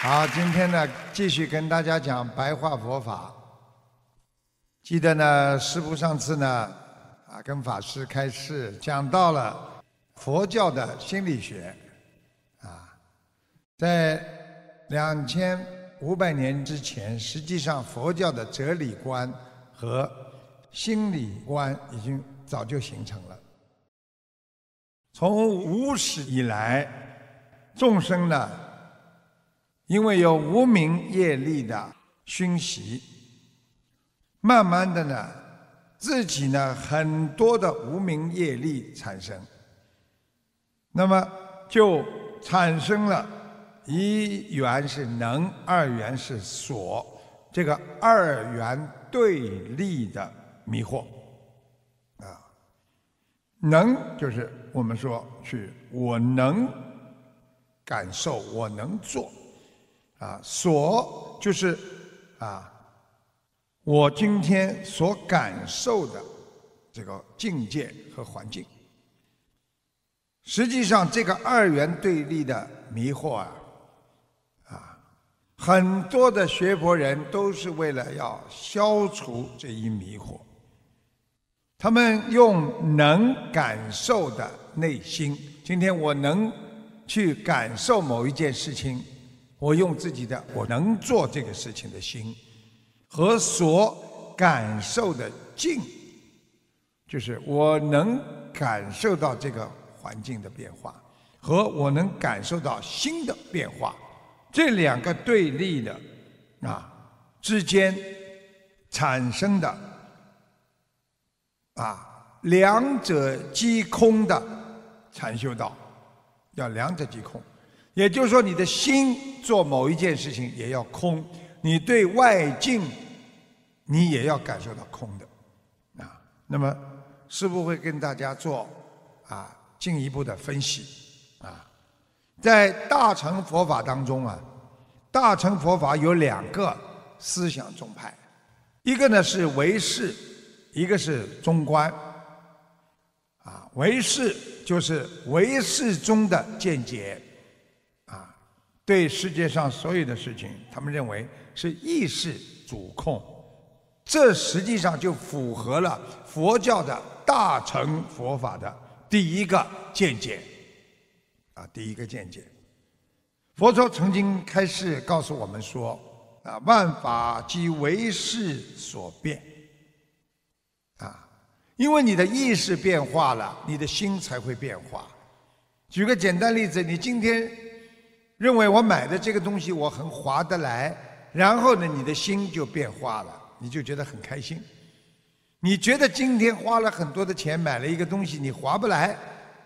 好，今天呢，继续跟大家讲白话佛法。记得呢，师父上次呢，啊，跟法师开示讲到了佛教的心理学，啊，在两千五百年之前，实际上佛教的哲理观和心理观已经早就形成了。从无始以来，众生呢，因为有无明业力的熏习，慢慢的呢，自己呢很多的无明业力产生，那么就产生了一元是能，二元是所，这个二元对立的迷惑。能就是我们说去，我能感受，我能做，啊，所就是啊，我今天所感受的这个境界和环境。实际上，这个二元对立的迷惑啊，啊，很多的学佛人都是为了要消除这一迷惑。他们用能感受的内心，今天我能去感受某一件事情，我用自己的我能做这个事情的心，和所感受的境，就是我能感受到这个环境的变化，和我能感受到新的变化，这两个对立的啊之间产生的。啊，两者即空的禅修道，要两者即空，也就是说，你的心做某一件事情也要空，你对外境，你也要感受到空的，啊，那么师父会跟大家做啊进一步的分析，啊，在大乘佛法当中啊，大乘佛法有两个思想宗派，一个呢是唯识。一个是中观，啊，唯识就是唯识中的见解，对世界上所有的事情，他们认为是意识主控，这实际上就符合了佛教的大乘佛法的第一个见解，啊，第一个见解。佛陀曾经开示告诉我们说，啊，万法即唯识所变。啊因为你的意识变化了，你的心才会变化。举个简单例子，你今天认为我买的这个东西我很划得来，然后呢，你的心就变化了，你就觉得很开心。你觉得今天花了很多的钱买了一个东西，你划不来，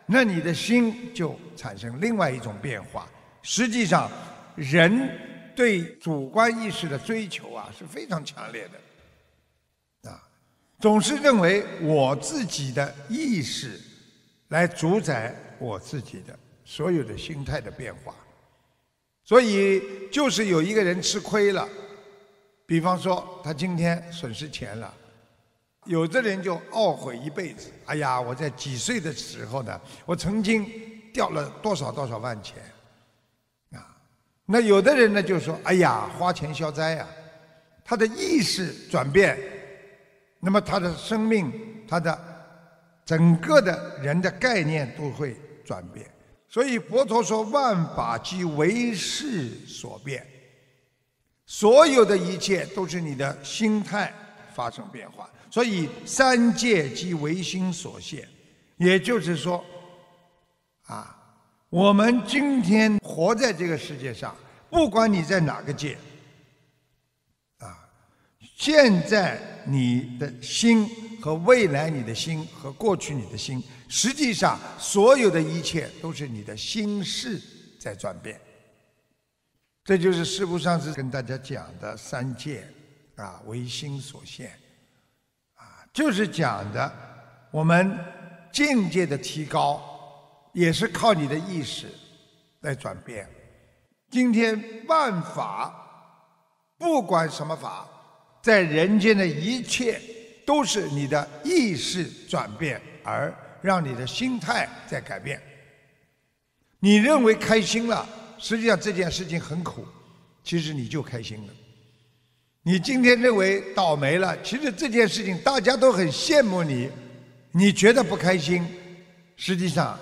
那你的心就产生另外一种变化。实际上，人对主观意识的追求啊是非常强烈的。啊总是认为我自己的意识来主宰我自己的所有的心态的变化，所以就是有一个人吃亏了，比方说他今天损失钱了，有的人就懊悔一辈子。哎呀，我在几岁的时候呢，我曾经掉了多少多少万钱啊？那有的人呢就说：哎呀，花钱消灾呀，他的意识转变。那么他的生命，他的整个的人的概念都会转变。所以佛陀说：“万法即为识所变。”所有的一切都是你的心态发生变化。所以三界即为心所现。也就是说，啊，我们今天活在这个世界上，不管你在哪个界，啊，现在。你的心和未来你的心和过去你的心，实际上所有的一切都是你的心事在转变。这就是师父上次跟大家讲的三界啊，唯心所现啊，就是讲的我们境界的提高，也是靠你的意识来转变。今天万法，不管什么法。在人间的一切都是你的意识转变而让你的心态在改变。你认为开心了，实际上这件事情很苦；其实你就开心了。你今天认为倒霉了，其实这件事情大家都很羡慕你，你觉得不开心，实际上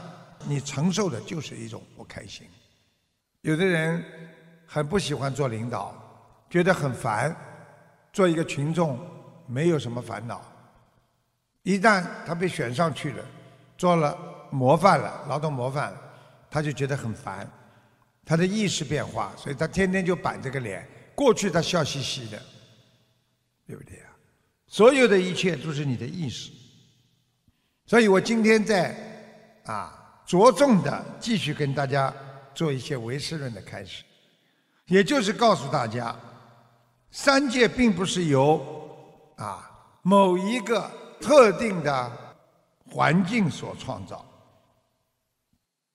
你承受的就是一种不开心。有的人很不喜欢做领导，觉得很烦，做一个群众没有什么烦恼。一旦他被选上去了，做了模范了，劳动模范，他就觉得很烦。他的意识变化，所以他天天就板着个脸。过去他笑嘻嘻的，对不对呀？所有的一切都是你的意识。所以我今天在啊着重的继续跟大家做一些唯识论的开始，也就是告诉大家，三界并不是由啊某一个特定的环境所创造。